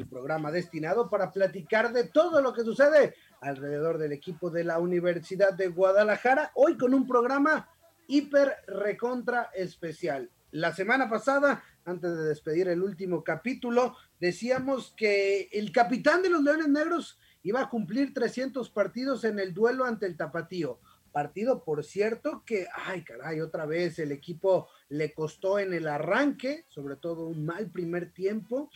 el programa destinado para platicar de todo lo que sucede alrededor del equipo de la Universidad de Guadalajara, hoy con un programa hiper recontra especial. La semana pasada, antes de despedir el último capítulo, decíamos que el capitán de los Leones Negros iba a cumplir 300 partidos en el duelo ante el Tapatío. Partido, por cierto, que, ay caray, otra vez el equipo le costó en el arranque, sobre todo un mal primer tiempo,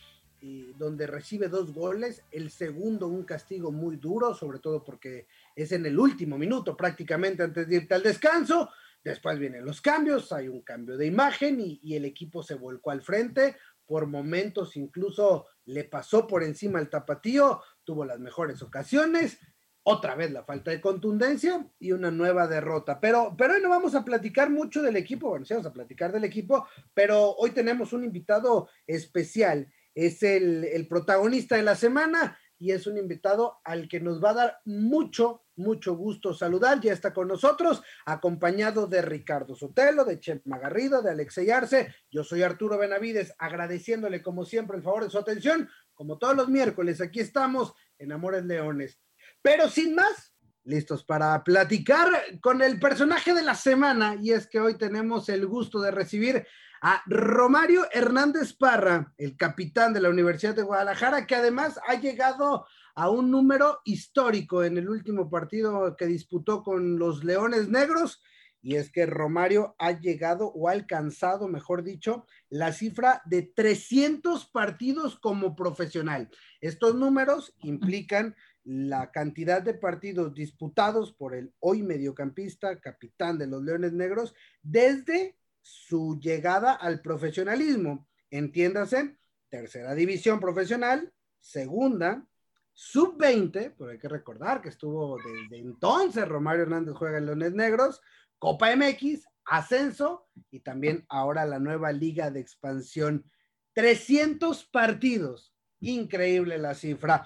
donde recibe dos goles, el segundo un castigo muy duro, sobre todo porque es en el último minuto prácticamente antes de irte al descanso, después vienen los cambios, hay un cambio de imagen y, y el equipo se volcó al frente, por momentos incluso le pasó por encima el tapatío, tuvo las mejores ocasiones, otra vez la falta de contundencia y una nueva derrota. Pero, pero hoy no vamos a platicar mucho del equipo, bueno, sí vamos a platicar del equipo, pero hoy tenemos un invitado especial es el, protagonista de la semana y es un invitado al que nos va a dar mucho, mucho gusto saludar. Ya está con nosotros, acompañado de Ricardo Sotelo, de Chep Magarrido, de Alexey Arce. Yo soy Arturo Benavides, agradeciéndole como siempre el favor de su atención. Como todos los miércoles, aquí estamos en Amores Leones. Pero sin más, listos para platicar con el personaje de la semana. Y es que hoy tenemos el gusto de recibir a Romario Hernández Parra, el capitán de la Universidad de Guadalajara, que además ha llegado a un número histórico en el último partido que disputó con los Leones Negros. Y es que Romario ha llegado o ha alcanzado, mejor dicho, la cifra de 300 partidos como profesional. Estos números implican la cantidad de partidos disputados por el hoy mediocampista, capitán de los Leones Negros, desde su llegada al profesionalismo. Entiéndase, tercera división profesional, segunda, sub-20, pero hay que recordar que estuvo desde entonces Romario Hernández juega en Leones Negros, Copa MX, ascenso y también ahora la nueva liga de expansión. 300 partidos. Increíble la cifra.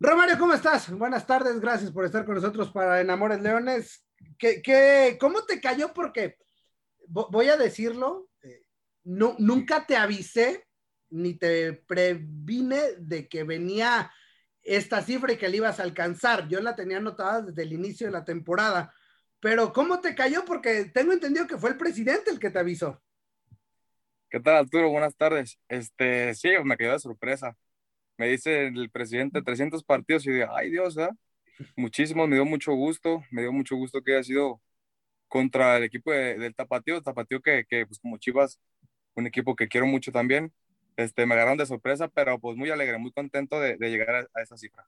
Romario, ¿cómo estás? Buenas tardes, gracias por estar con nosotros para Enamores Leones. ¿Qué, qué, ¿Cómo te cayó? Porque voy a decirlo, eh, no, nunca te avisé ni te previne de que venía esta cifra y que la ibas a alcanzar. Yo la tenía anotada desde el inicio de la temporada. Pero ¿cómo te cayó? Porque tengo entendido que fue el presidente el que te avisó. ¿Qué tal, Arturo? Buenas tardes. Este, sí, me quedó de sorpresa. Me dice el presidente 300 partidos y digo, ay Dios, ¿eh? Muchísimo, me dio mucho gusto, me dio mucho gusto que haya sido contra el equipo del Tapatío, Tapatío que, que, pues como Chivas, un equipo que quiero mucho también, este, me agarraron de sorpresa, pero pues muy alegre, muy contento de, llegar a, esa cifra.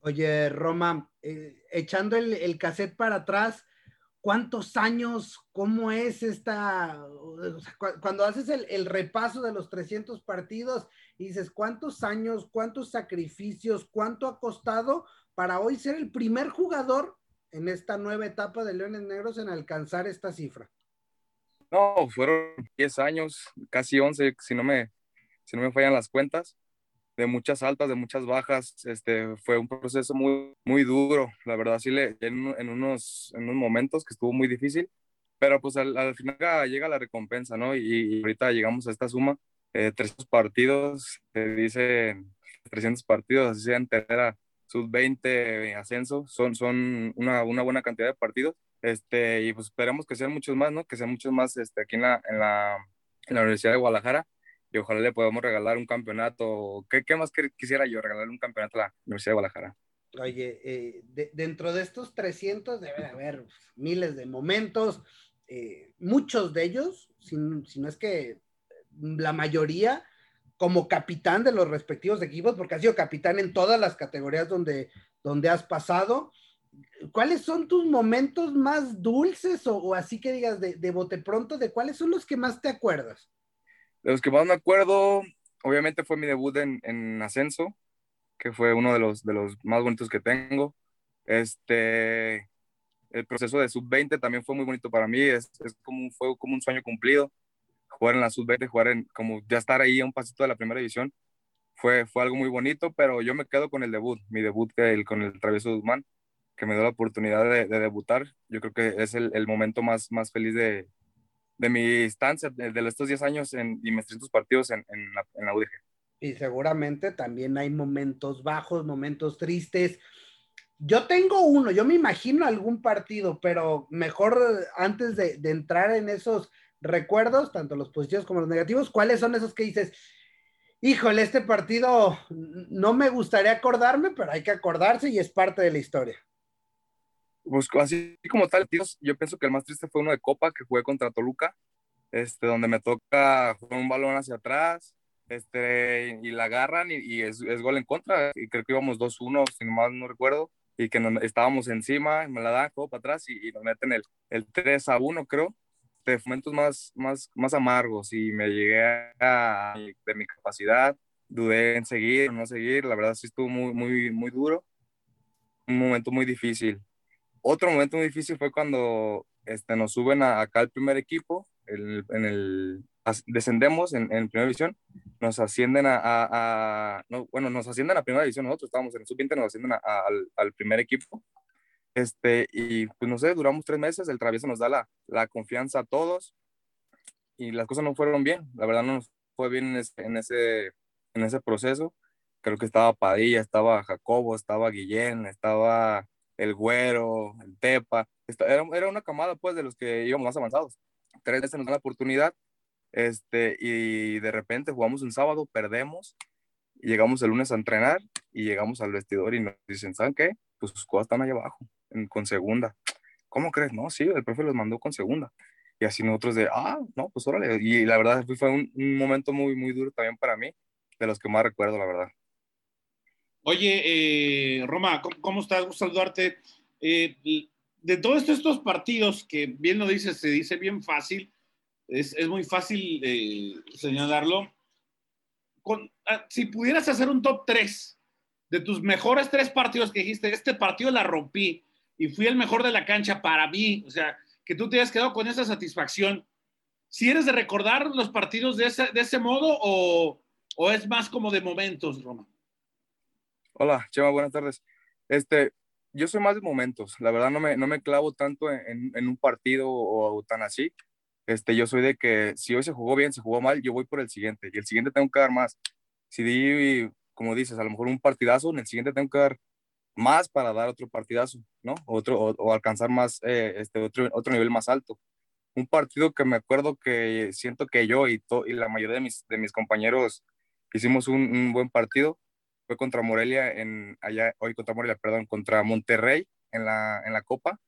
Oye, Roma, eh, echando el, el, cassette para atrás, ¿cuántos años, cómo es esta, cuando haces el, repaso de los 300 partidos y dices, ¿cuántos años, cuántos sacrificios, cuánto ha costado para hoy ser el primer jugador en esta nueva etapa de Leones Negros en alcanzar esta cifra? No, fueron 10 años, casi 11, si no me, si no me fallan las cuentas, de muchas altas, de muchas bajas. Este, fue un proceso muy, muy duro, la verdad, sí, le, en, unos, en unos momentos que estuvo muy difícil, pero pues al, final llega la recompensa, ¿no? Y, ahorita llegamos a esta suma, eh, 300 partidos, se dice 300 partidos, así sea entera sub-20 ascenso, son, son una, una, buena cantidad de partidos. Este, y pues esperemos que sean muchos más, ¿no? Que sean muchos más este, aquí en la, en la, en la Universidad de Guadalajara y ojalá le podamos regalar un campeonato. ¿Qué, qué más quisiera yo? Regalar un campeonato a la Universidad de Guadalajara. Oye, eh, dentro de estos 300 debe haber miles de momentos, eh, muchos de ellos, si, si, no es que la mayoría, como capitán de los respectivos equipos, porque has sido capitán en todas las categorías donde, donde has pasado. ¿Cuáles son tus momentos más dulces o, así que digas de, de, bote pronto, de cuáles son los que más te acuerdas? De los que más me acuerdo, obviamente fue mi debut en, en ascenso, que fue uno de los, de los más bonitos que tengo. Este, el proceso de sub-20 también fue muy bonito para mí, es, es, como, fue como un sueño cumplido. Jugar en la sub-20, jugar en, como ya estar ahí a un pasito de la primera división, fue, fue algo muy bonito, pero yo me quedo con el debut, mi debut el, con el Travieso Guzmán, que me dio la oportunidad de, de, debutar. Yo creo que es el, el momento más, más feliz de, de mi estancia de, estos 10 años en, y mis 300 partidos en, en, la, en UDG. Y seguramente también hay momentos bajos, momentos tristes. Yo tengo uno, yo me imagino algún partido, pero mejor antes de, de, entrar en esos recuerdos, tanto los positivos como los negativos, ¿cuáles son esos que dices, híjole, este partido no me gustaría acordarme, pero hay que acordarse y es parte de la historia? Pues así como tal, tíos, yo pienso que el más triste fue uno de Copa que jugué contra Toluca, este, donde me toca jugar un balón hacia atrás, este, y la agarran y, y es, es, gol en contra, y creo que íbamos 2-1, si mal no recuerdo, y que nos, estábamos encima, me la dan, juego para atrás y, y, nos meten el, el 3 a 1, creo, de momentos más, más, más amargos y me llegué a, de mi capacidad, dudé en seguir o no seguir, la verdad sí estuvo muy, muy, muy duro, un momento muy difícil. Otro momento muy difícil fue cuando este, nos suben a, acá al primer equipo, el, en el, descendemos en, en, primera división, nos ascienden a, a, a no, bueno, nos ascienden a primera división, nosotros estábamos en el sub-20, nos ascienden al, al primer equipo, este, y pues no sé, duramos tres meses, el travieso nos da la, la, confianza a todos y las cosas no fueron bien, la verdad no nos fue bien en ese, en ese, en ese proceso. Creo que estaba Padilla, estaba Jacobo, estaba Guillén, estaba el Güero, el Tepa. Era, era una camada pues de los que íbamos más avanzados. Tres veces nos dan la oportunidad este, y de repente jugamos un sábado, perdemos, llegamos el lunes a entrenar y llegamos al vestidor y nos dicen, ¿saben qué? Pues sus cosas están allá abajo en, con segunda. ¿Cómo crees? No, sí, el profe los mandó con segunda. Y así nosotros de, ah, no, pues órale. Y la verdad fue un, un momento muy, muy duro también para mí, de los que más recuerdo, la verdad. Oye, eh, Roma, ¿cómo, ¿cómo, estás? Gusto saludarte. Eh, de todos estos partidos, que bien lo dices, se dice bien fácil, es, es muy fácil eh, señalarlo. Con, ah, si pudieras hacer un top 3 de tus mejores tres partidos que dijiste, este partido la rompí y fui el mejor de la cancha para mí, o sea, que tú te hayas quedado con esa satisfacción. ¿Si eres de recordar los partidos de ese, de ese modo o, o, es más como de momentos, Roma? Hola, Chema, buenas tardes. Este, yo soy más de momentos, la verdad no me, no me clavo tanto en, en un partido o, o, tan así. Este, yo soy de que si hoy se jugó bien, se jugó mal, yo voy por el siguiente y el siguiente tengo que dar más. Si di como dices, a lo mejor un partidazo, en el siguiente tengo que dar más para dar otro partidazo, ¿no? Otro, o, alcanzar más, eh, este, otro, otro nivel más alto. Un partido que me acuerdo que siento que yo y, to, y la mayoría de mis, de mis compañeros hicimos un, buen partido fue contra Morelia, en, allá, hoy contra Morelia, perdón, contra Monterrey en la, en la Copa,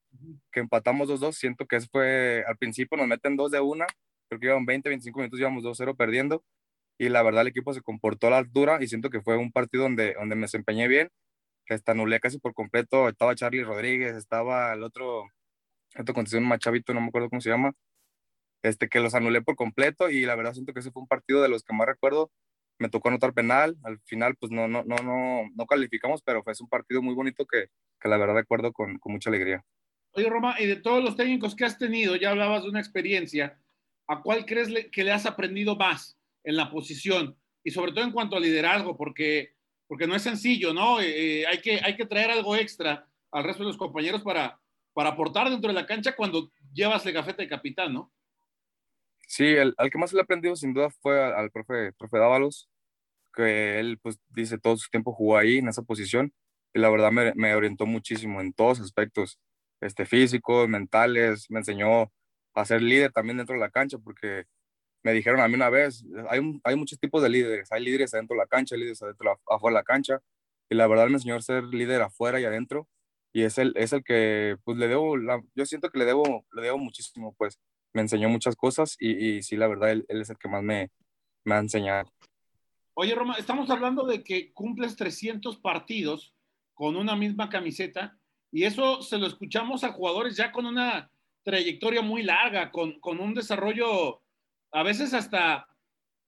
que empatamos 2-2. Siento que eso fue, al principio nos meten 2 de una, creo que iban 20, 25 minutos, íbamos 2-0 perdiendo y la verdad el equipo se comportó a la altura y siento que fue un partido donde, donde me desempeñé bien, que hasta anulé casi por completo, estaba Charlie Rodríguez, estaba el otro, otro condición Machavito, no me acuerdo cómo se llama, este, que los anulé por completo y la verdad siento que ese fue un partido de los que más recuerdo, me tocó anotar penal, al final pues no, no, no, no, no calificamos, pero fue un partido muy bonito que, que la verdad recuerdo con, con mucha alegría. Oye Roma, y de todos los técnicos que has tenido, ya hablabas de una experiencia, ¿a cuál crees que le has aprendido más? en la posición y sobre todo en cuanto a liderazgo, porque, porque no es sencillo, ¿no? Eh, hay, que, hay que traer algo extra al resto de los compañeros para, para aportar dentro de la cancha cuando llevas el gafete de capitán, ¿no? Sí, el, al que más le he aprendido sin duda fue al, al profe, profe Dávalos, que él pues dice todo su tiempo jugó ahí en esa posición y la verdad me, me orientó muchísimo en todos aspectos, este, físicos, mentales, me enseñó a ser líder también dentro de la cancha porque me dijeron a mí una vez, hay, hay muchos tipos de líderes, hay líderes adentro de la cancha, líderes adentro, afuera de la cancha, y la verdad me enseñó a ser líder afuera y adentro, y es el, es el que, pues le debo, la, yo siento que le debo, le debo muchísimo, pues me enseñó muchas cosas, y, y sí, la verdad, él, él, es el que más me, me ha enseñado. Oye, Roma, estamos hablando de que cumples 300 partidos con una misma camiseta, y eso se lo escuchamos a jugadores ya con una trayectoria muy larga, con, con un desarrollo a veces hasta,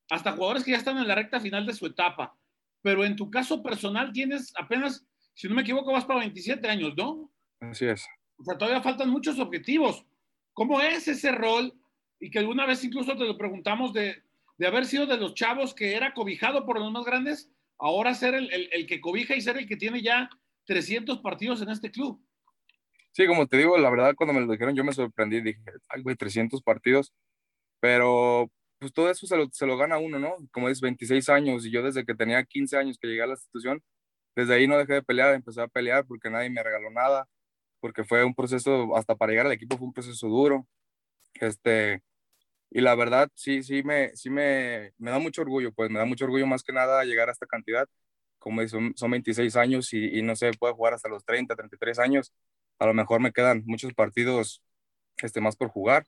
hasta jugadores que ya están en la recta final de su etapa. pero en tu caso personal tienes apenas, si no me equivoco, vas para 27 años, ¿no? Así es. O sea, todavía faltan muchos objetivos. ¿Cómo es ese rol? Y que alguna vez incluso te lo preguntamos de, de haber sido de los chavos que era cobijado por los más grandes, ahora ser el, el, que cobija y ser el que tiene ya 300 partidos en este club. Sí, como te digo, la verdad cuando me lo dijeron yo me sorprendí, dije, ay, güey, 300 partidos, pero pues todo eso se lo, se lo gana uno, ¿no? Como es 26 años y yo desde que tenía 15 años que llegué a la institución, desde ahí no dejé de pelear, empecé a pelear porque nadie me regaló nada, porque fue un proceso, hasta para llegar al equipo fue un proceso duro. Este, y la verdad, sí, sí, me, sí me, me da mucho orgullo, pues me da mucho orgullo más que nada llegar a esta cantidad. Como son, son 26 años y, y no se puede jugar hasta los 30, 33 años. A lo mejor me quedan muchos partidos este, más por jugar,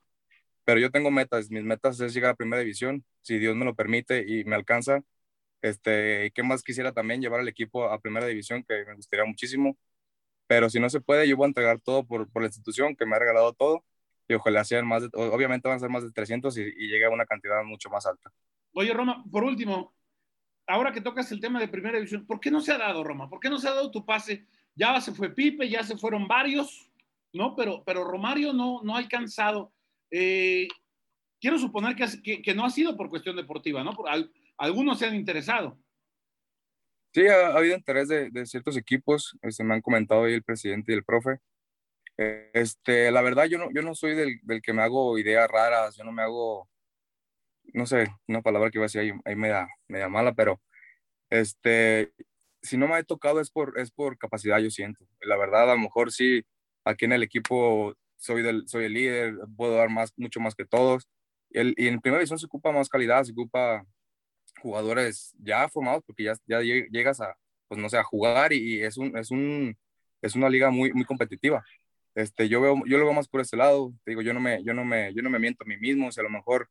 pero yo tengo metas. Mis metas es llegar a primera división, si Dios me lo permite y me alcanza. Este, ¿Qué más quisiera también llevar al equipo a primera división, que me gustaría muchísimo? Pero si no se puede, yo voy a entregar todo por, por la institución que me ha regalado todo y ojalá sean más, de, obviamente van a ser más de 300 y, y llegue a una cantidad mucho más alta. Oye, Roma, por último, ahora que tocas el tema de primera división, ¿por qué no se ha dado, Roma? ¿Por qué no se ha dado tu pase? Ya se fue Pipe, ya se fueron varios, ¿no? Pero, pero Romario no, no ha alcanzado. Eh, quiero suponer que, que, que, no ha sido por cuestión deportiva, ¿no? Por, al, algunos se han interesado. Sí, ha, ha habido interés de, de, ciertos equipos, este, me han comentado ahí el presidente y el profe. Este, la verdad, yo no, yo no soy del, del, que me hago ideas raras, yo no me hago, no sé, una palabra que iba a decir ahí, ahí media, media mala, pero este, si no me ha tocado es por, es por capacidad, yo siento. La verdad, a lo mejor sí, aquí en el equipo soy, del, soy el líder, puedo dar más, mucho más que todos. El, y en primera división se ocupa más calidad, se ocupa jugadores ya formados porque ya, ya llegas a, pues no sé, a jugar y, y es, un, es, un, es una liga muy, muy competitiva. Este, yo, veo, yo lo veo más por ese lado, te digo, yo no me, yo no me, yo no me miento a mí mismo, o sea, a lo mejor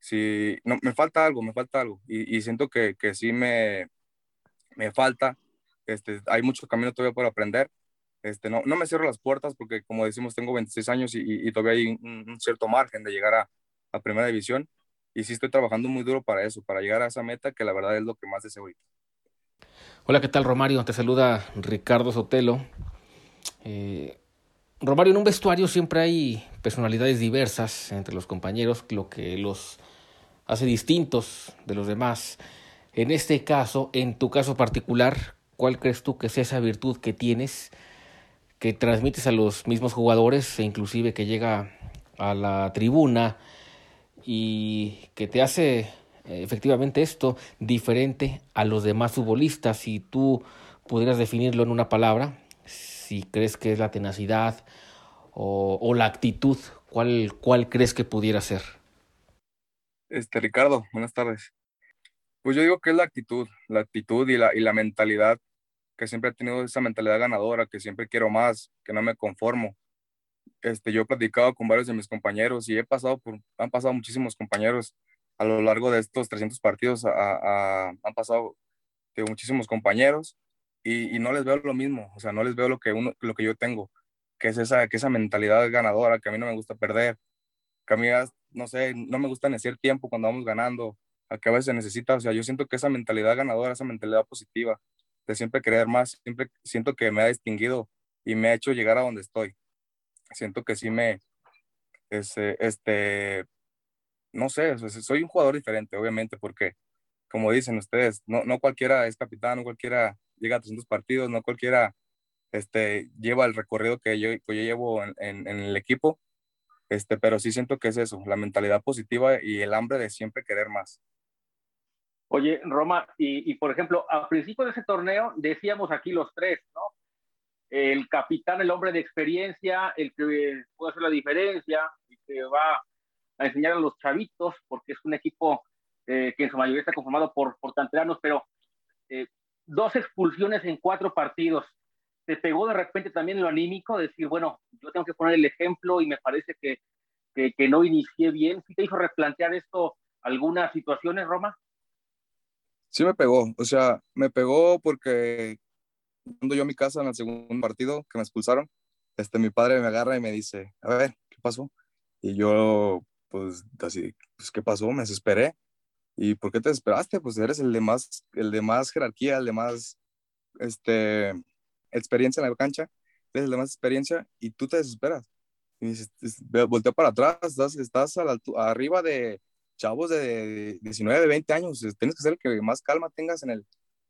si no, me falta algo, me falta algo, y, y siento que, que sí me, me falta, este, hay mucho camino todavía por aprender, este, no, no me cierro las puertas porque como decimos tengo 26 años y, y todavía hay un, un, cierto margen de llegar a, a, primera división, y sí estoy trabajando muy duro para eso, para llegar a esa meta que la verdad es lo que más deseo ahorita. Hola, ¿qué tal Romario? Te saluda Ricardo Sotelo. Eh, Romario, en un vestuario siempre hay personalidades diversas entre los compañeros, lo que los hace distintos de los demás. En este caso, en tu caso particular, ¿cuál crees tú que es esa virtud que tienes, que transmites a los mismos jugadores e inclusive que llega a la tribuna y que te hace efectivamente esto diferente a los demás futbolistas? Si tú pudieras definirlo en una palabra, si crees que es la tenacidad o, o la actitud, ¿cuál, ¿cuál crees que pudiera ser? Este, Ricardo, buenas tardes. Pues yo digo que es la actitud, la actitud y la, y la mentalidad, que siempre he tenido esa mentalidad ganadora, que siempre quiero más, que no me conformo. Este, yo he platicado con varios de mis compañeros y he pasado por, han pasado muchísimos compañeros a lo largo de estos 300 partidos, han pasado de muchísimos compañeros y, no les veo lo mismo, o sea, no les veo lo que, uno, lo que yo tengo, que es esa, que esa mentalidad ganadora, que a mí no me gusta perder, que a mí, no sé, no me gusta decir tiempo cuando vamos ganando, a que a veces se necesita, o sea, yo siento que esa mentalidad ganadora, esa mentalidad positiva, de siempre querer más, siempre siento que me ha distinguido y me ha hecho llegar a donde estoy. Siento que sí me, este, este no sé, soy un jugador diferente, obviamente, porque, como dicen ustedes, no, no cualquiera es capitán, no cualquiera llega a 300 partidos, no cualquiera este, lleva el recorrido que yo, que yo llevo en, en, en, el equipo, este, pero sí siento que es eso, la mentalidad positiva y el hambre de siempre querer más. Oye, Roma, y, y por ejemplo, al principio de ese torneo decíamos aquí los tres, ¿no? El capitán, el hombre de experiencia, el que puede hacer la diferencia, el que va a enseñar a los chavitos, porque es un equipo eh, que en su mayoría está conformado por, por canteranos, pero eh, dos expulsiones en cuatro partidos. ¿Te pegó de repente también lo anímico? Decir, bueno, yo tengo que poner el ejemplo y me parece que, que, que no inicié bien. ¿Sí te hizo replantear esto algunas situaciones, Roma? Sí me pegó, o sea, me pegó porque cuando yo a mi casa en el segundo partido que me expulsaron, este, mi padre me agarra y me dice, a ver, ¿qué pasó? Y yo, pues, así, pues, ¿qué pasó? Me desesperé. ¿Y por qué te desesperaste? Pues eres el de más, el de más jerarquía, el de más este, experiencia en la cancha, eres el de más experiencia y tú te desesperas. Y para atrás, estás, estás a la, arriba de chavos de 19, de 20 años, tienes que ser el que más calma tengas en el,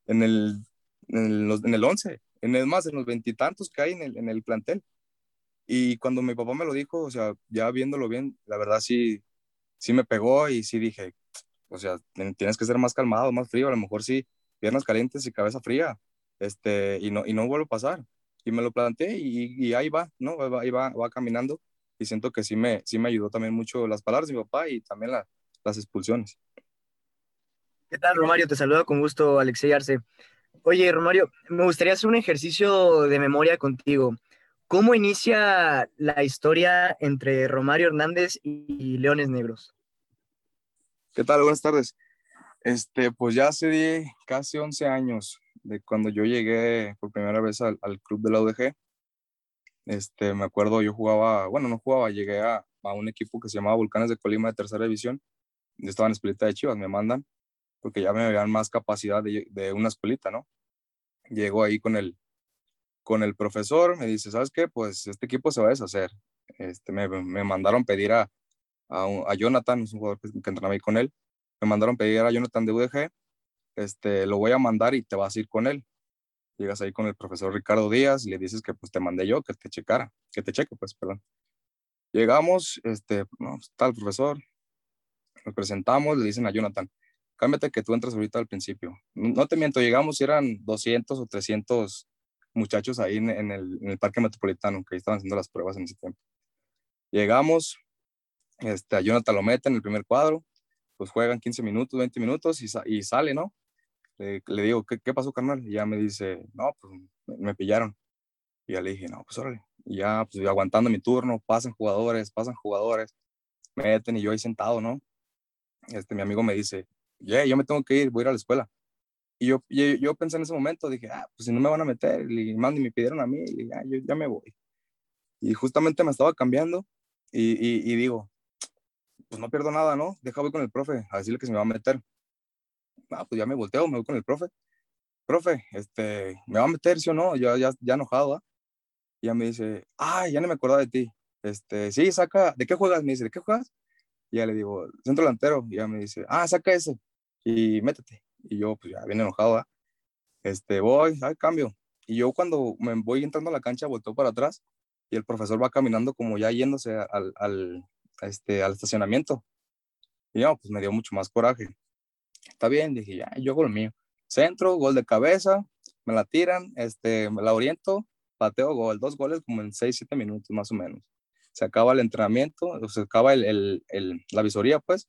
en el, en el, en el 11, en el más, en los veintitantos que hay en el, en el plantel. Y cuando mi papá me lo dijo, o sea, ya viéndolo bien, la verdad sí, sí me pegó y sí dije, o sea, tienes que ser más calmado, más frío, a lo mejor sí, piernas calientes y cabeza fría, este, y no, y no vuelvo a pasar. Y me lo planteé y, y ahí va, ¿no? Ahí va, va caminando y siento que sí me, sí me ayudó también mucho las palabras de mi papá y también la, las expulsiones. ¿Qué tal, Romario? Te saludo con gusto, Alexey Arce. Oye, Romario, me gustaría hacer un ejercicio de memoria contigo. ¿Cómo inicia la historia entre Romario Hernández y Leones Negros? ¿Qué tal? Buenas tardes. Este, pues ya hace casi 11 años de cuando yo llegué por primera vez al, club de la UDG. Este, me acuerdo, yo jugaba, bueno, no jugaba, llegué a, un equipo que se llamaba Volcanes de Colima de tercera división. Yo estaba en escuelita de Chivas, me mandan, porque ya me veían más capacidad de, de una escuelita, ¿no? Llego ahí con el, con el profesor, me dice, ¿sabes qué? Pues este equipo se va a deshacer. Este, me, me mandaron pedir a, a, a, Jonathan, es un jugador que, que entrenaba ahí con él, me mandaron pedir a Jonathan de UDG, este, lo voy a mandar y te vas a ir con él. Llegas ahí con el profesor Ricardo Díaz le dices que pues te mandé yo, que te checara, que te cheque, pues, perdón. Llegamos, este, no, está el profesor, nos presentamos, le dicen a Jonathan, cámbiate que tú entras ahorita al principio. No te miento, llegamos y eran 200 o 300 muchachos ahí en, el, en, el, parque metropolitano, que estaban haciendo las pruebas en ese tiempo. Llegamos, este, a Jonathan lo mete en el primer cuadro, pues juegan 15 minutos, 20 minutos y, y sale, ¿no? Le, le digo, ¿qué, ¿qué, pasó, carnal? Y ya me dice, no, pues me, me, pillaron. Y ya le dije, no, pues órale. Y ya, pues aguantando mi turno, pasan jugadores, pasan jugadores, meten y yo ahí sentado, ¿no? Este, mi amigo me dice, yeah, yo me tengo que ir, voy a ir a la escuela. Y yo, yo, pensé en ese momento, dije, ah, pues si no me van a meter, y más ni me pidieron a mí, y ya, yo ya me voy. Y justamente me estaba cambiando y, y, digo, pues no pierdo nada, ¿no? Deja voy con el profe a decirle que se me va a meter. Ah, pues ya me volteo, me voy con el profe. Profe, este, ¿me va a meter, sí o no? Ya, ya, ya enojado, ¿ah? Y ya me dice, ay, ya no me acordaba de ti. Este, sí, saca, ¿de qué juegas? Me dice, ¿de qué juegas? Y ya le digo, centro delantero. Y ya me dice, ah, saca ese y métete. Y yo, pues ya bien enojado, este, voy, al cambio. Y yo cuando me voy entrando a la cancha, volteo para atrás y el profesor va caminando como ya yéndose al, al, este, al estacionamiento. Y yo, pues me dio mucho más coraje. Está bien, dije, ya, yo hago lo mío. Centro, gol de cabeza, me la tiran, este, me la oriento, pateo gol, dos goles como en 6, 7 minutos más o menos. Se acaba el entrenamiento, se acaba el, el, la visoría, pues,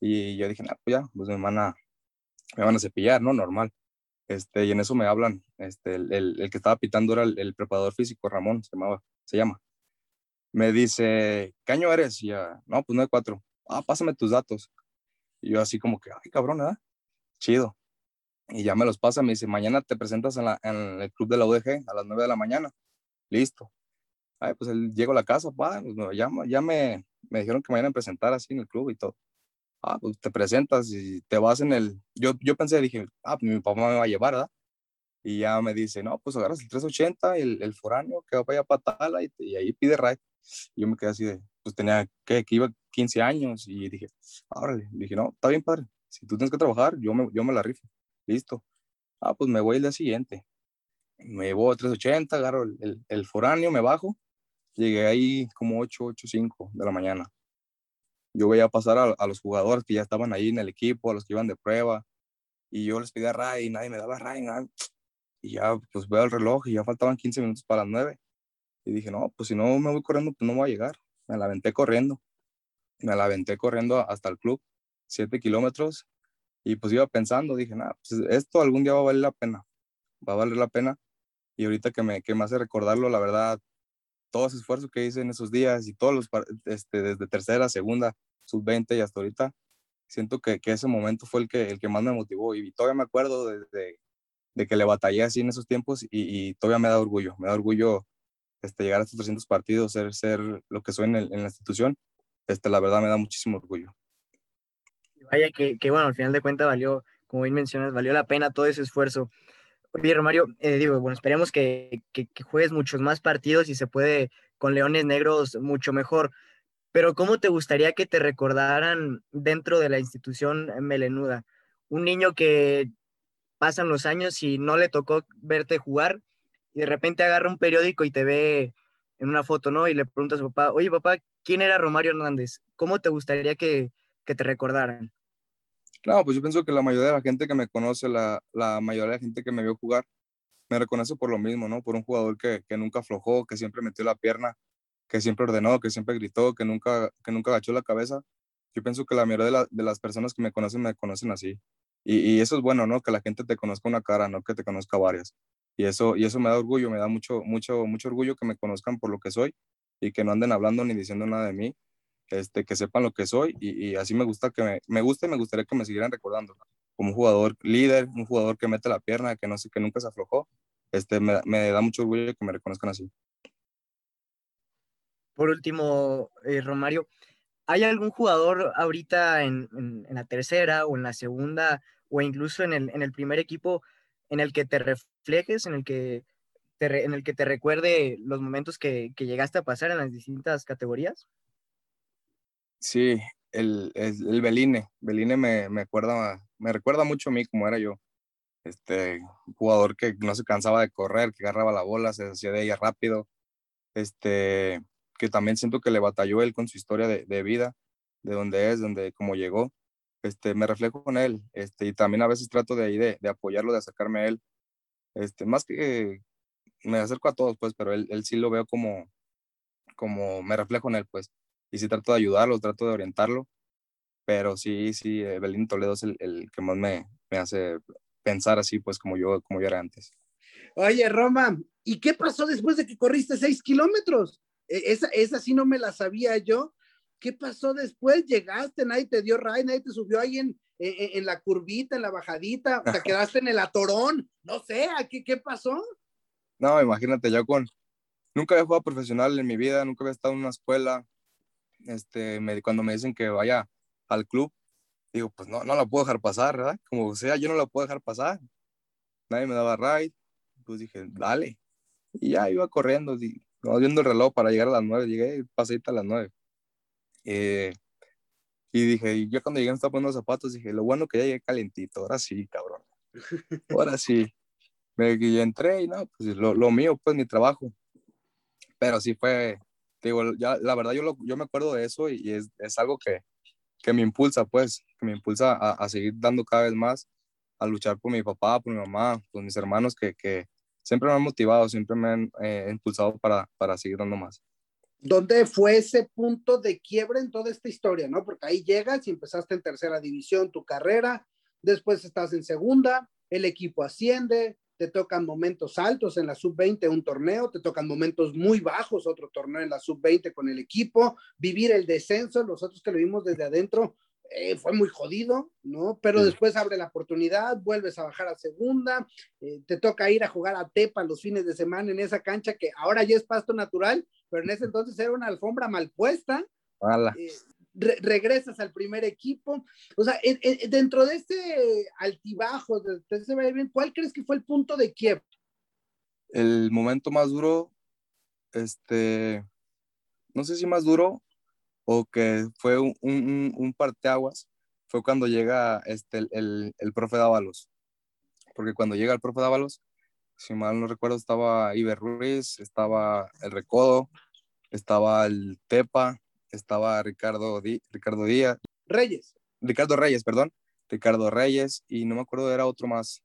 y yo dije, pues ya, pues me van a, me van a cepillar, ¿no? Normal. Este, y en eso me hablan, este, el, el, que estaba pitando era el, preparador físico, Ramón, se llamaba, se llama. Me dice, ¿qué año eres? Y ya, no, pues no hay cuatro. Ah, pásame tus datos. Y yo así como que, ay, cabrón, ¿verdad? Chido. Y ya me los pasa, me dice, mañana te presentas en, la, en el club de la UDG a las nueve de la mañana. Listo. Ay, pues él, llego a la casa, pues, ya, ya me, me dijeron que me iban presentar así en el club y todo ah, pues te presentas y te vas en el, yo, yo pensé, dije, ah, pues mi papá me va a llevar, ¿verdad? Y ya me dice, no, pues agarras el 380, el, el foráneo que va para allá para Tala y, y, ahí pide ride. Y yo me quedé así de, pues tenía, ¿qué? Que iba 15 años y dije, órale, dije, no, está bien, padre, si tú tienes que trabajar, yo me, yo me la rifo, listo. Ah, pues me voy el día siguiente. Me llevo a 380, agarro el, el, el foráneo, me bajo, llegué ahí como 8, 8, 5 de la mañana yo veía pasar a, los jugadores que ya estaban ahí en el equipo, a los que iban de prueba, y yo les pedía ray y nadie me daba ray, y ya pues veo el reloj y ya faltaban 15 minutos para las 9. Y dije, no, pues si no me voy corriendo, pues no voy a llegar. Me la aventé corriendo. Me la aventé corriendo hasta el club, 7 kilómetros. Y pues iba pensando, dije, nada, pues esto algún día va a valer la pena. Va a valer la pena. Y ahorita que me, que me hace recordarlo, la verdad, todo ese esfuerzo que hice en esos días y todos los, este, desde tercera, segunda, sub-20 y hasta ahorita, siento que, ese momento fue el que, el que más me motivó y todavía me acuerdo de, de que le batallé así en esos tiempos y, y, todavía me da orgullo, me da orgullo este, llegar a estos 300 partidos, ser, ser lo que soy en, la institución, este, la verdad me da muchísimo orgullo. Vaya que, que, bueno, al final de cuentas valió, como bien mencionas, valió la pena todo ese esfuerzo. Oye, Romario, eh, digo, bueno, esperemos que, que, que, juegues muchos más partidos y se puede con Leones Negros mucho mejor. Pero ¿cómo te gustaría que te recordaran dentro de la institución melenuda? Un niño que pasan los años y no le tocó verte jugar y de repente agarra un periódico y te ve en una foto, ¿no? Y le pregunta a su papá, oye papá, ¿quién era Romario Hernández? ¿Cómo te gustaría que, que te recordaran? Claro, pues yo pienso que la mayoría de la gente que me conoce, la, la mayoría de la gente que me vio jugar, me reconoce por lo mismo, ¿no? Por un jugador que, que nunca aflojó, que siempre metió la pierna, que siempre ordenó, que siempre gritó, que nunca, que nunca agachó la cabeza. Yo pienso que la mayoría de, la, de las personas que me conocen me conocen así. Y, y, eso es bueno, ¿no? Que la gente te conozca una cara, no que te conozca varias. Y eso, y eso me da orgullo, me da mucho, mucho, mucho orgullo que me conozcan por lo que soy y que no anden hablando ni diciendo nada de mí, este, que sepan lo que soy y, y así me gusta que me, me gusta y me gustaría que me siguieran recordando como jugador líder, un jugador que mete la pierna, que no sé, que nunca se aflojó. Este, me, me da mucho orgullo que me reconozcan así. Por último, eh, Romario, ¿hay algún jugador ahorita en, en, en, la tercera o en la segunda o incluso en el, en el primer equipo en el que te reflejes, en el que te, en el que te recuerde los momentos que, que, llegaste a pasar en las distintas categorías? Sí, el, el, el Beline. Beline me, me, acuerda, me recuerda mucho a mí como era yo. Este jugador que no se cansaba de correr, que agarraba la bola, se hacía de ella rápido. Este, que también siento que le batalló él con su historia de, de vida, de dónde es, donde cómo llegó. Este, me reflejo con él, este, y también a veces trato de ahí de, de, apoyarlo, de acercarme a él. Este, más que me acerco a todos, pues, pero él, él sí lo veo como, como me reflejo en él, pues, y sí trato de ayudarlo, trato de orientarlo, pero sí, sí, Belín Toledo es el, el que más me, me, hace pensar así, pues, como yo, como yo era antes. Oye, Roma, ¿y qué pasó después de que corriste seis kilómetros? E, esa, esa sí no me la sabía yo. ¿Qué pasó después? Llegaste, nadie te dio ray, nadie te subió ahí en, en, en, la curvita, en la bajadita, te quedaste en el atorón, no sé, ¿qué, ¿qué pasó? No, imagínate, yo con, nunca había jugado profesional en mi vida, nunca había estado en una escuela, este, me, cuando me dicen que vaya al club, digo, pues no, no la puedo dejar pasar, ¿verdad? Como sea, yo no la puedo dejar pasar. Nadie me daba ride, pues dije, dale. Y ya iba corriendo, viendo el reloj para llegar a las nueve, llegué pasadita a las nueve. Eh, y dije, y yo cuando llegué me estaba poniendo los zapatos, dije, lo bueno que ya llegué calentito, ahora sí, cabrón. Ahora sí. Me y entré y no, pues lo, lo, mío, pues mi trabajo. Pero sí fue, digo, ya, la verdad yo, lo, yo me acuerdo de eso y, y es, es, algo que, que me impulsa, pues, que me impulsa a, a, seguir dando cada vez más, a luchar por mi papá, por mi mamá, por mis hermanos que, que siempre me han motivado, siempre me han eh, impulsado para, para seguir dando más. ¿Dónde fue ese punto de quiebre en toda esta historia, no? Porque ahí llegas y empezaste en tercera división tu carrera, después estás en segunda, el equipo asciende, te tocan momentos altos en la sub-20 un torneo, te tocan momentos muy bajos otro torneo en la sub-20 con el equipo, vivir el descenso, nosotros que lo vimos desde adentro, eh, fue muy jodido, ¿no? Pero sí. después abre la oportunidad, vuelves a bajar a segunda, eh, te toca ir a jugar a Tepa los fines de semana en esa cancha que ahora ya es pasto natural, pero en ese entonces era una alfombra mal puesta. Eh, re regresas al primer equipo. O sea, en, en, dentro de este altibajo, de, de ese, ¿cuál crees que fue el punto de quiebre? El momento más duro, este, no sé si más duro o que fue un, un, un parteaguas, fue cuando llega este, el, el, el profe Dávalos. Porque cuando llega el profe Dávalos, si mal no recuerdo, estaba Iber Ruiz, estaba el Recodo, estaba el Tepa, estaba Ricardo, Di, Ricardo Díaz. Reyes. Ricardo Reyes, perdón. Ricardo Reyes, y no me acuerdo, era otro más.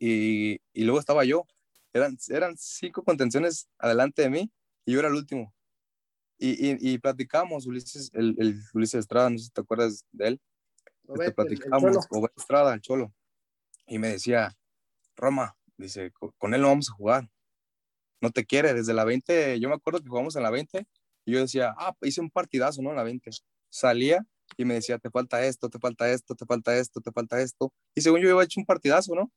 Y, y luego estaba yo. Eran, eran cinco contenciones adelante de mí y yo era el último. Y, y, y platicamos, Ulises, el, el, Ulises Estrada, no sé si te acuerdas de él. Este, platicamos, el, Estrada, el Cholo. Y me decía, Roma, dice, con él no vamos a jugar. No te quiere, desde la 20, yo me acuerdo que jugamos en la 20 y yo decía, ah, hice un partidazo, ¿no? En la 20. Salía y me decía, te falta esto, te falta esto, te falta esto, te falta esto. Y según yo había hecho un partidazo, ¿no?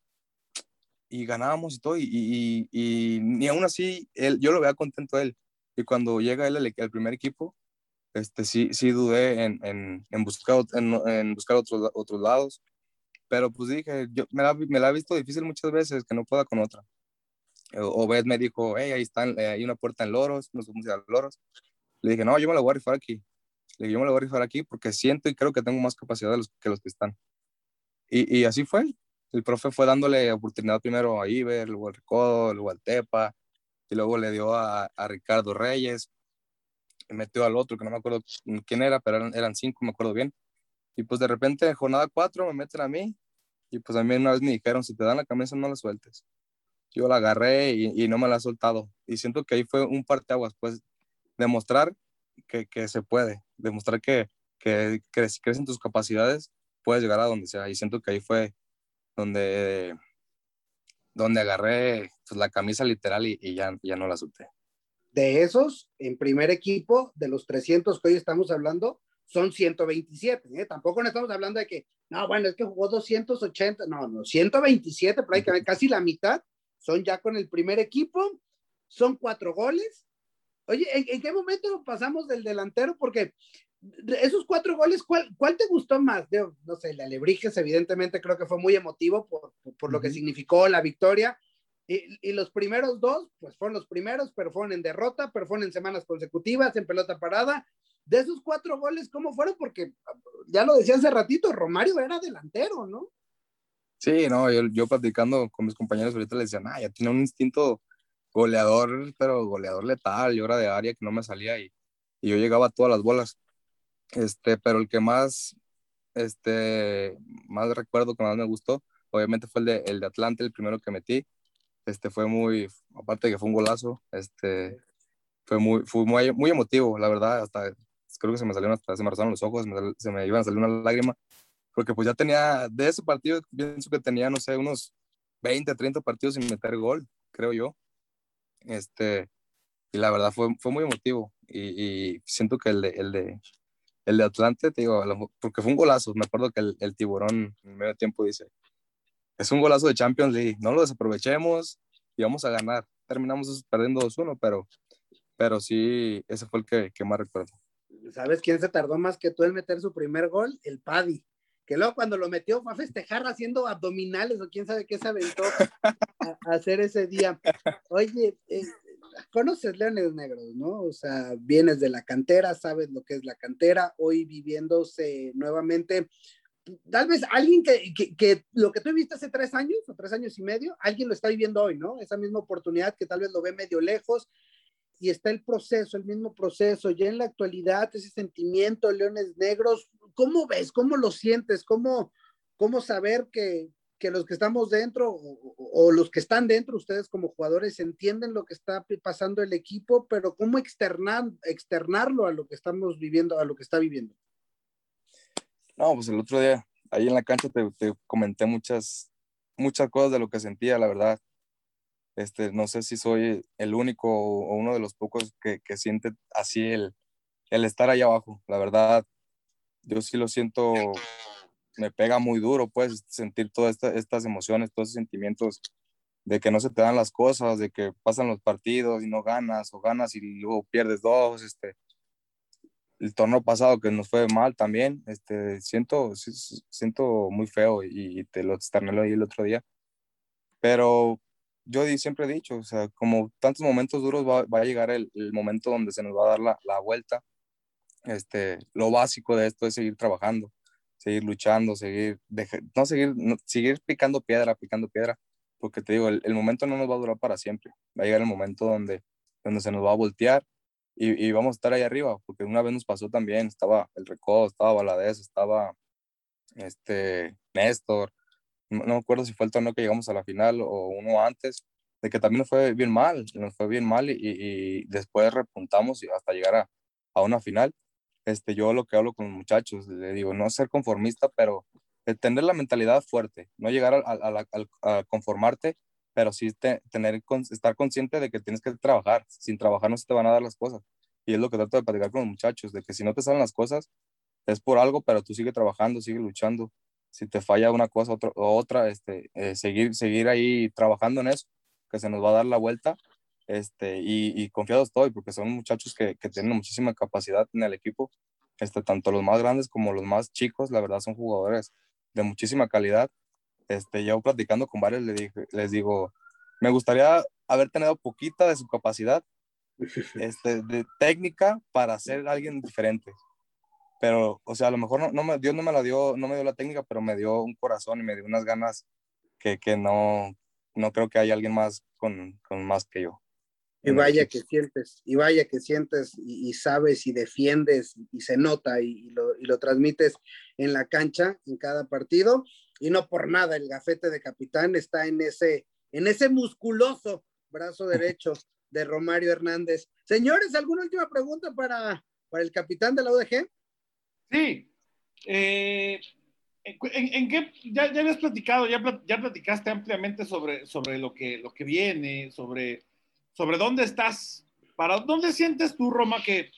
Y ganábamos y todo, y, y, y, y ni aún así, él, yo lo veía contento a él. Y cuando llega él al, primer equipo, este, sí, sí dudé en, en, en buscar, en, en, buscar otros, otros lados, pero pues dije, yo me la, me la he visto difícil muchas veces que no pueda con otra. O Beth me dijo, hey, ahí está, eh, hay una puerta en Loros, nos vamos a ir a Loros. Le dije, no, yo me la voy a rifar aquí. Le dije, yo me la voy a rifar aquí porque siento y creo que tengo más capacidad de los, que los que están. Y, y así fue. El profe fue dándole oportunidad primero a Iber, luego al Recodo, luego al Tepa, y luego le dio a, a Ricardo Reyes, y metió al otro, que no me acuerdo quién era, pero eran, eran cinco, me acuerdo bien. Y pues de repente en jornada cuatro me meten a mí, y pues a mí una vez me dijeron, si te dan la camisa no la sueltes. Yo la agarré y, y no me la he soltado. Y siento que ahí fue un parteaguas, pues demostrar que, que se puede, demostrar que, que, que si crecen tus capacidades, puedes llegar a donde sea. Y siento que ahí fue donde, donde agarré pues, la camisa literal y, ya, ya no la solté. De esos, en primer equipo, de los 300 que hoy estamos hablando, son 127. ¿eh? Tampoco no estamos hablando de que, no, bueno, es que jugó 280, no, no, 127, prácticamente casi la mitad, son ya con el primer equipo, son cuatro goles. Oye, ¿en, ¿en, qué momento pasamos del delantero? Porque esos cuatro goles, ¿cuál, cuál te gustó más? De, no sé, el Alebrijes, evidentemente, creo que fue muy emotivo por, por, lo que significó la victoria. Y, y, los primeros dos, pues fueron los primeros, pero fueron en derrota, pero fueron en semanas consecutivas, en pelota parada. De esos cuatro goles, ¿cómo fueron? Porque ya lo decía hace ratito, Romario era delantero, ¿no? Sí, no, yo, yo platicando con mis compañeros ahorita les decía, ah, ya tiene un instinto goleador, pero goleador letal, yo era de área que no me salía y, y yo llegaba a todas las bolas. Este, pero el que más, este, más recuerdo, que más me gustó, obviamente fue el de, el de Atlante, el primero que metí. Este fue muy, aparte de que fue un golazo, este, fue muy, fue muy, muy emotivo, la verdad, hasta creo que se me salieron, hasta se me rozaron los ojos, me, se me iban a salir una lágrima, porque pues ya tenía, de ese partido, pienso que tenía, no sé, unos 20, 30 partidos sin meter gol, creo yo. Este, y la verdad fue, fue muy emotivo, y, y siento que el de, el de, el de Atlante, te digo, porque fue un golazo. Me acuerdo que el, el, tiburón en medio tiempo dice, es un golazo de Champions League, no lo desaprovechemos y vamos a ganar. Terminamos perdiendo 2-1, pero, pero sí, ese fue el que, que, más recuerdo. ¿Sabes quién se tardó más que tú en meter su primer gol? El Paddy. Que luego cuando lo metió fue a festejar haciendo abdominales o quién sabe qué se aventó a, a hacer ese día. Oye, eh, conoces Leones Negros, ¿no? O sea, vienes de la cantera, sabes lo que es la cantera, hoy viviéndose nuevamente. Tal vez alguien que, que, que, lo que tú viste hace tres años o tres años y medio, alguien lo está viviendo hoy, ¿no? Esa misma oportunidad que tal vez lo ve medio lejos y está el proceso, el mismo proceso. Ya en la actualidad, ese sentimiento, Leones Negros, ¿cómo ves? ¿Cómo lo sientes? ¿Cómo, cómo saber que, que los que estamos dentro o, los que están dentro, ustedes como jugadores, entienden lo que está pasando el equipo, pero cómo externar, externarlo a lo que estamos viviendo, a lo que está viviendo. No, pues el otro día, ahí en la cancha te, te comenté muchas, muchas cosas de lo que sentía, la verdad. Este, no sé si soy el único o uno de los pocos que, que siente así el, el estar ahí abajo. La verdad, yo sí lo siento me pega muy duro, pues, sentir todas esta, estas emociones, todos esos sentimientos de que no se te dan las cosas, de que pasan los partidos y no ganas, o ganas y luego pierdes dos, este, el torneo pasado que nos fue mal también, este, siento, siento muy feo y, te lo externé ahí el otro día, pero yo siempre he dicho, o sea, como tantos momentos duros va, va a llegar el, el, momento donde se nos va a dar la, la vuelta, este, lo básico de esto es seguir trabajando, seguir luchando, seguir, no seguir, no, seguir picando piedra, picando piedra, porque te digo, el, momento no nos va a durar para siempre, va a llegar el momento donde, donde se nos va a voltear y, y vamos a estar ahí arriba, porque una vez nos pasó también, estaba el Recodo, estaba Valadez, estaba este, Néstor, no, no me acuerdo si fue el torneo que llegamos a la final o uno antes, de que también nos fue bien mal, nos fue bien mal y, y, y después repuntamos hasta llegar a, a una final este, yo lo que hablo con los muchachos, le digo, no ser conformista, pero tener la mentalidad fuerte, no llegar a, a, a, a conformarte, pero sí te, tener, estar consciente de que tienes que trabajar. Sin trabajar no se te van a dar las cosas. Y es lo que trato de platicar con los muchachos, de que si no te salen las cosas, es por algo, pero tú sigue trabajando, sigue luchando. Si te falla una cosa otra, otra este, eh, seguir, seguir ahí trabajando en eso, que se nos va a dar la vuelta este, y, confiado estoy porque son muchachos que, que, tienen muchísima capacidad en el equipo, este, tanto los más grandes como los más chicos, la verdad son jugadores de muchísima calidad. Este, yo platicando con varios les, dije, les digo, me gustaría haber tenido poquita de su capacidad este, de técnica para ser alguien diferente. Pero, o sea, a lo mejor no, no me, Dios no me la dio, no me dio la técnica, pero me dio un corazón y me dio unas ganas que, que no, no creo que haya alguien más con, con más que yo. Y vaya que sientes, y vaya que sientes y, sabes y defiendes y se nota y, lo, y, lo, transmites en la cancha, en cada partido. Y no por nada, el gafete de capitán está en ese, en ese musculoso brazo derecho de Romario Hernández. Señores, ¿alguna última pregunta para, para el capitán de la UDG? Sí. Eh, ¿en, qué? Ya, ya habías platicado, ya, ya platicaste ampliamente sobre, sobre lo, que, lo que viene, sobre, sobre dónde estás, para dónde sientes tú, Roma, que,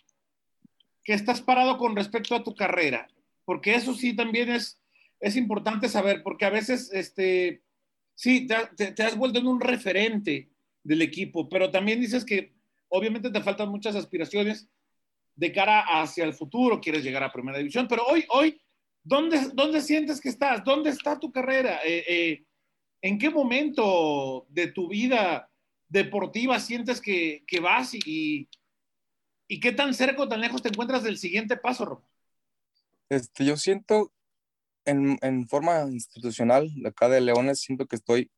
que estás parado con respecto a tu carrera. Porque eso sí también es, es importante saber, porque a veces, este, sí, te, has vuelto en un referente del equipo, pero también dices que obviamente te faltan muchas aspiraciones de cara hacia el futuro, quieres llegar a primera división, pero hoy, hoy, ¿dónde, dónde sientes que estás? ¿Dónde está tu carrera? Eh, eh, ¿En qué momento de tu vida deportiva sientes que, que vas y, y, qué tan cerca o tan lejos te encuentras del siguiente paso, Rob? Este, yo siento en, en forma institucional, acá de Leones, siento que estoy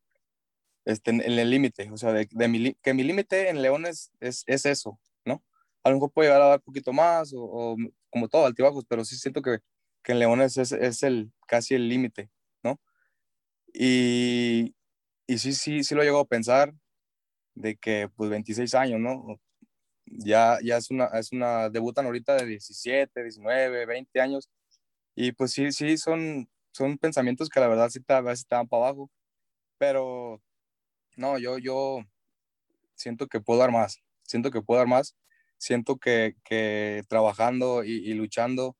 este, en, el límite, o sea, de, mi, que mi límite en Leones es, es, eso, ¿no? A lo mejor puede llegar a dar poquito más o, como todo, altibajos, pero sí siento que, que en Leones es, es el, casi el límite, ¿no? Y, y sí, sí, sí lo llego a pensar de que pues 26 años, ¿no? Ya, ya es una, es una, debutan ahorita de 17, 19, 20 años. Y pues sí, sí, son, son pensamientos que la verdad sí te, a veces estaban para abajo, pero no, yo, yo siento que puedo dar más, siento que puedo dar más, siento que, que trabajando y, luchando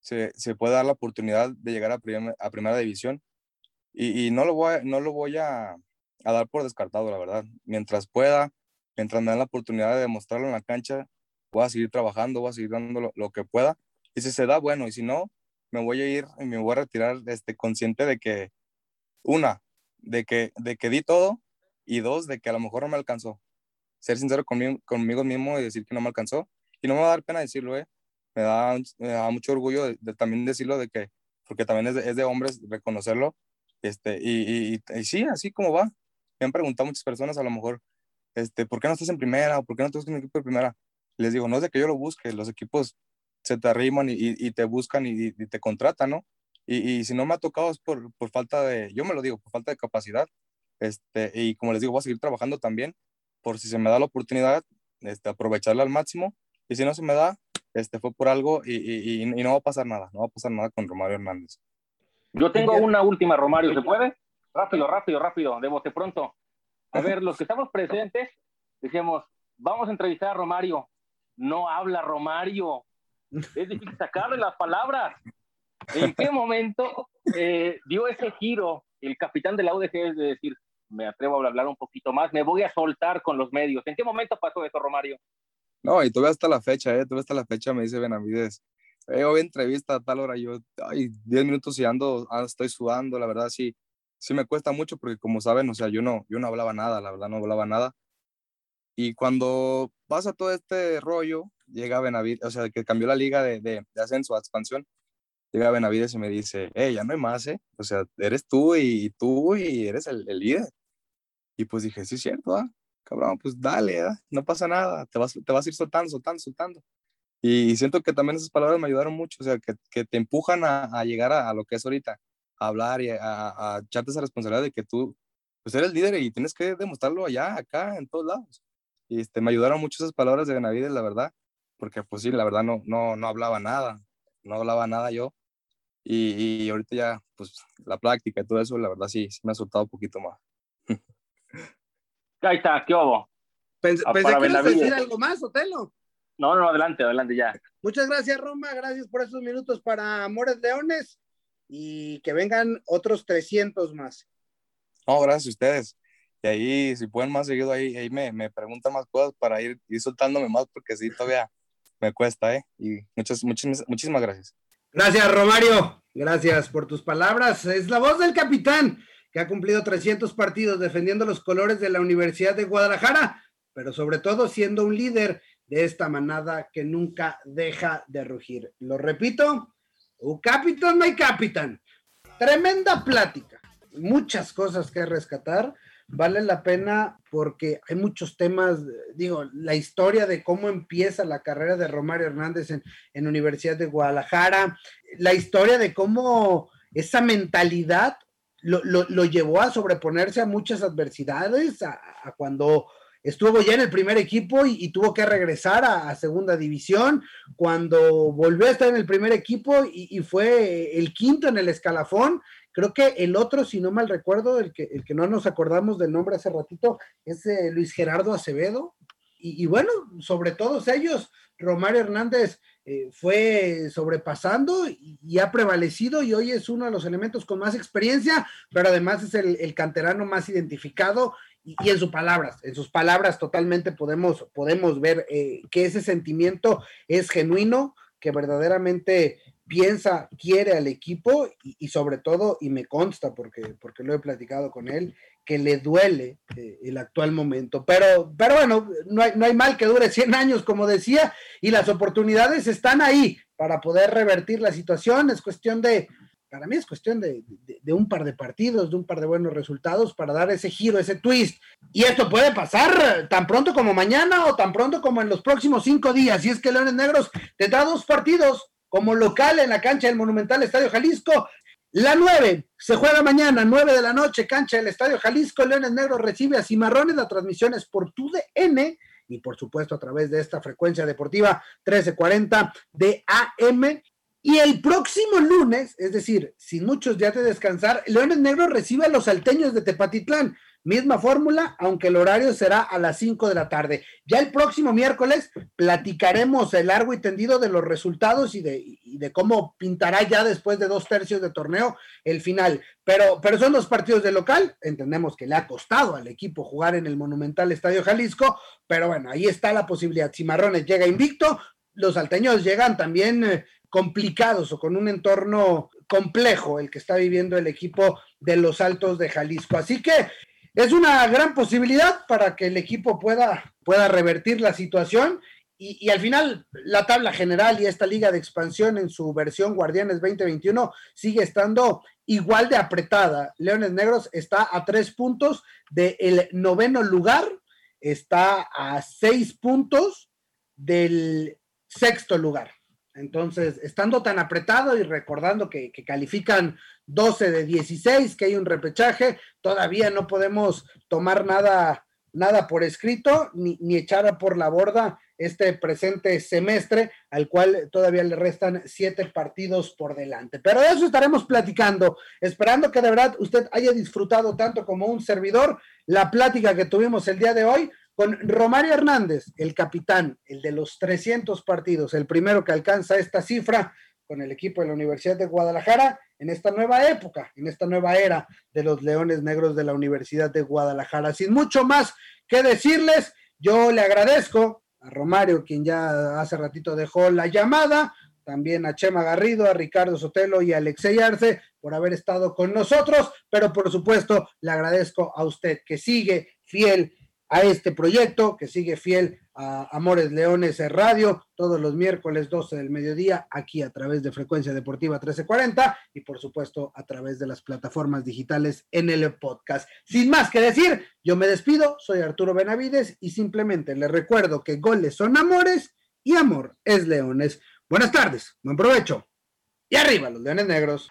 se, se, puede dar la oportunidad de llegar a, a primera división. Y, y, no lo voy, no lo voy a, a, dar por descartado, la verdad. Mientras pueda, mientras me dan la oportunidad de demostrarlo en la cancha, voy a seguir trabajando, voy a seguir dando lo, lo, que pueda. Y si se da, bueno, y si no, me voy a ir y me voy a retirar este, consciente de que, una, de que, de que di todo y dos, de que a lo mejor no me alcanzó. Ser sincero conmigo, conmigo mismo y decir que no me alcanzó. Y no me va a dar pena decirlo, ¿eh? Me da, me da mucho orgullo de, también decirlo de que, porque también es de, es de hombres reconocerlo. Este, y, y, y, sí, así como va. Me han preguntado muchas personas a lo mejor, este, ¿por qué no estás en primera? ¿O por qué no estás en un equipo de primera? les digo, no es de que yo lo busque, los equipos se te arriman y, y te buscan y, te contratan, ¿no? Y, si no me ha tocado es por, por, falta de, yo me lo digo, por falta de capacidad. Este, y como les digo, voy a seguir trabajando también por si se me da la oportunidad, este, aprovecharla al máximo. Y si no se me da, este, fue por algo y, y, y, no va a pasar nada, no va a pasar nada con Romario Hernández. Yo tengo una última, Romario, ¿se puede? Rápido, rápido, rápido, de pronto. A ver, los que estamos presentes, decíamos, vamos a entrevistar a Romario. No habla Romario. Es difícil sacarle las palabras. ¿En qué momento eh, dio ese giro el capitán de la UDG de decir, me atrevo a hablar un poquito más, me voy a soltar con los medios? ¿En qué momento pasó eso, Romario? No, y todavía hasta la fecha, ¿eh? Todavía hasta la fecha me dice Benavides, eh, hoy entrevista a tal hora, yo, ay, 10 minutos y ando, ah, estoy sudando, la verdad sí, sí me cuesta mucho porque como saben, o sea, yo no, yo no hablaba nada, la verdad no hablaba nada. Y cuando pasa todo este rollo, llega Benavides, o sea, que cambió la liga de, de, ascenso a expansión, llega Benavides y me dice, eh, ya no hay más, ¿eh? O sea, eres tú y, tú y eres el, líder. Y pues dije, sí, es cierto, ¿ah? Cabrón, pues dale, ¿ah? no pasa nada, te vas, te vas a ir soltando, soltando, soltando. Y siento que también esas palabras me ayudaron mucho, o sea, que, que te empujan a, a llegar a, a, lo que es ahorita, a hablar y a, a, echarte esa responsabilidad de que tú, pues eres el líder y tienes que demostrarlo allá, acá, en todos lados. Y este, me ayudaron mucho esas palabras de Benavides, la verdad, porque pues sí, la verdad no, no, no hablaba nada, no hablaba nada yo. Y, y, ahorita ya, pues la práctica y todo eso, la verdad sí, sí me ha soltado un poquito más. Ahí está, ¿qué hubo? Pensé, ah, pensé que ibas a decir algo más, Otelo. No, no, adelante, adelante ya. Muchas gracias, Roma. Gracias por esos minutos para Amores Leones y que vengan otros 300 más. No, gracias a ustedes. Y ahí, si pueden más seguido, ahí, ahí me, me preguntan más cosas para ir, ir soltándome más, porque sí, todavía me cuesta, ¿eh? Y muchas, muchas, muchísimas gracias. Gracias, Romario. Gracias por tus palabras. Es la voz del capitán que ha cumplido 300 partidos defendiendo los colores de la Universidad de Guadalajara, pero sobre todo siendo un líder de esta manada que nunca deja de rugir. Lo repito, un capitán, my capitán. Tremenda plática, muchas cosas que rescatar. Vale la pena porque hay muchos temas, digo, la historia de cómo empieza la carrera de Romario Hernández en, en Universidad de Guadalajara, la historia de cómo esa mentalidad lo, lo, lo llevó a sobreponerse a muchas adversidades, a, a cuando estuvo ya en el primer equipo y, tuvo que regresar a, segunda división, cuando volvió a estar en el primer equipo y, fue el quinto en el escalafón. Creo que el otro, si no mal recuerdo, el que, el que no nos acordamos del nombre hace ratito, es eh, Luis Gerardo Acevedo. Y, bueno, sobre todos ellos, Romario Hernández eh, fue sobrepasando y, y, ha prevalecido y hoy es uno de los elementos con más experiencia, pero además es el, el canterano más identificado y, en sus palabras, en sus palabras totalmente podemos, podemos ver eh, que ese sentimiento es genuino, que verdaderamente piensa, quiere al equipo y, y, sobre todo, y me consta porque, porque lo he platicado con él, que le duele eh, el actual momento. Pero, pero bueno, no hay, no hay mal que dure 100 años, como decía, y las oportunidades están ahí para poder revertir la situación. Es cuestión de, para mí es cuestión de, un par de partidos, de un par de buenos resultados para dar ese giro, ese twist. Y esto puede pasar tan pronto como mañana o tan pronto como en los próximos cinco días. Y es que Leones Negros te da dos partidos como local en la cancha del Monumental Estadio Jalisco. La 9 se juega mañana, 9 de la noche, cancha del Estadio Jalisco. Leones Negros recibe a Cimarrones. La transmisión es por TUDN y por supuesto a través de esta frecuencia deportiva 1340 de AM. Y el próximo lunes, es decir, sin muchos días de descansar, Leones Negros recibe a los salteños de Tepatitlán. Misma fórmula, aunque el horario será a las 5 de la tarde. Ya el próximo miércoles platicaremos el largo y tendido de los resultados y de, y de cómo pintará ya después de dos tercios de torneo el final. Pero, pero son dos partidos de local. Entendemos que le ha costado al equipo jugar en el Monumental Estadio Jalisco, pero bueno, ahí está la posibilidad. Cimarrones llega invicto, los salteños llegan también eh, complicados o con un entorno complejo el que está viviendo el equipo de los Altos de Jalisco. Así que es una gran posibilidad para que el equipo pueda, pueda revertir la situación y, al final la tabla general y esta liga de expansión en su versión Guardianes 2021 sigue estando igual de apretada. Leones Negros está a tres puntos del noveno lugar, está a seis puntos del sexto lugar. Entonces, estando tan apretado y recordando que, califican 12 de 16, que hay un repechaje, todavía no podemos tomar nada, nada por escrito ni, ni echar por la borda este presente semestre, al cual todavía le restan siete partidos por delante. Pero de eso estaremos platicando, esperando que de verdad usted haya disfrutado tanto como un servidor la plática que tuvimos el día de hoy con Romario Hernández, el capitán, el de los 300 partidos, el primero que alcanza esta cifra con el equipo de la Universidad de Guadalajara en esta nueva época, en esta nueva era de los Leones Negros de la Universidad de Guadalajara. Sin mucho más que decirles, yo le agradezco a Romario, quien ya hace ratito dejó la llamada, también a Chema Garrido, a Ricardo Sotelo y a Alexey Arce por haber estado con nosotros, pero por supuesto le agradezco a usted que sigue fiel a este proyecto, que sigue fiel a Amores Leones Radio todos los miércoles 12 del mediodía aquí a través de Frecuencia Deportiva 1340 y por supuesto a través de las plataformas digitales en el podcast. Sin más que decir, yo me despido, soy Arturo Benavides y simplemente les recuerdo que goles son amores y amor es leones. Buenas tardes, buen provecho y arriba los leones negros.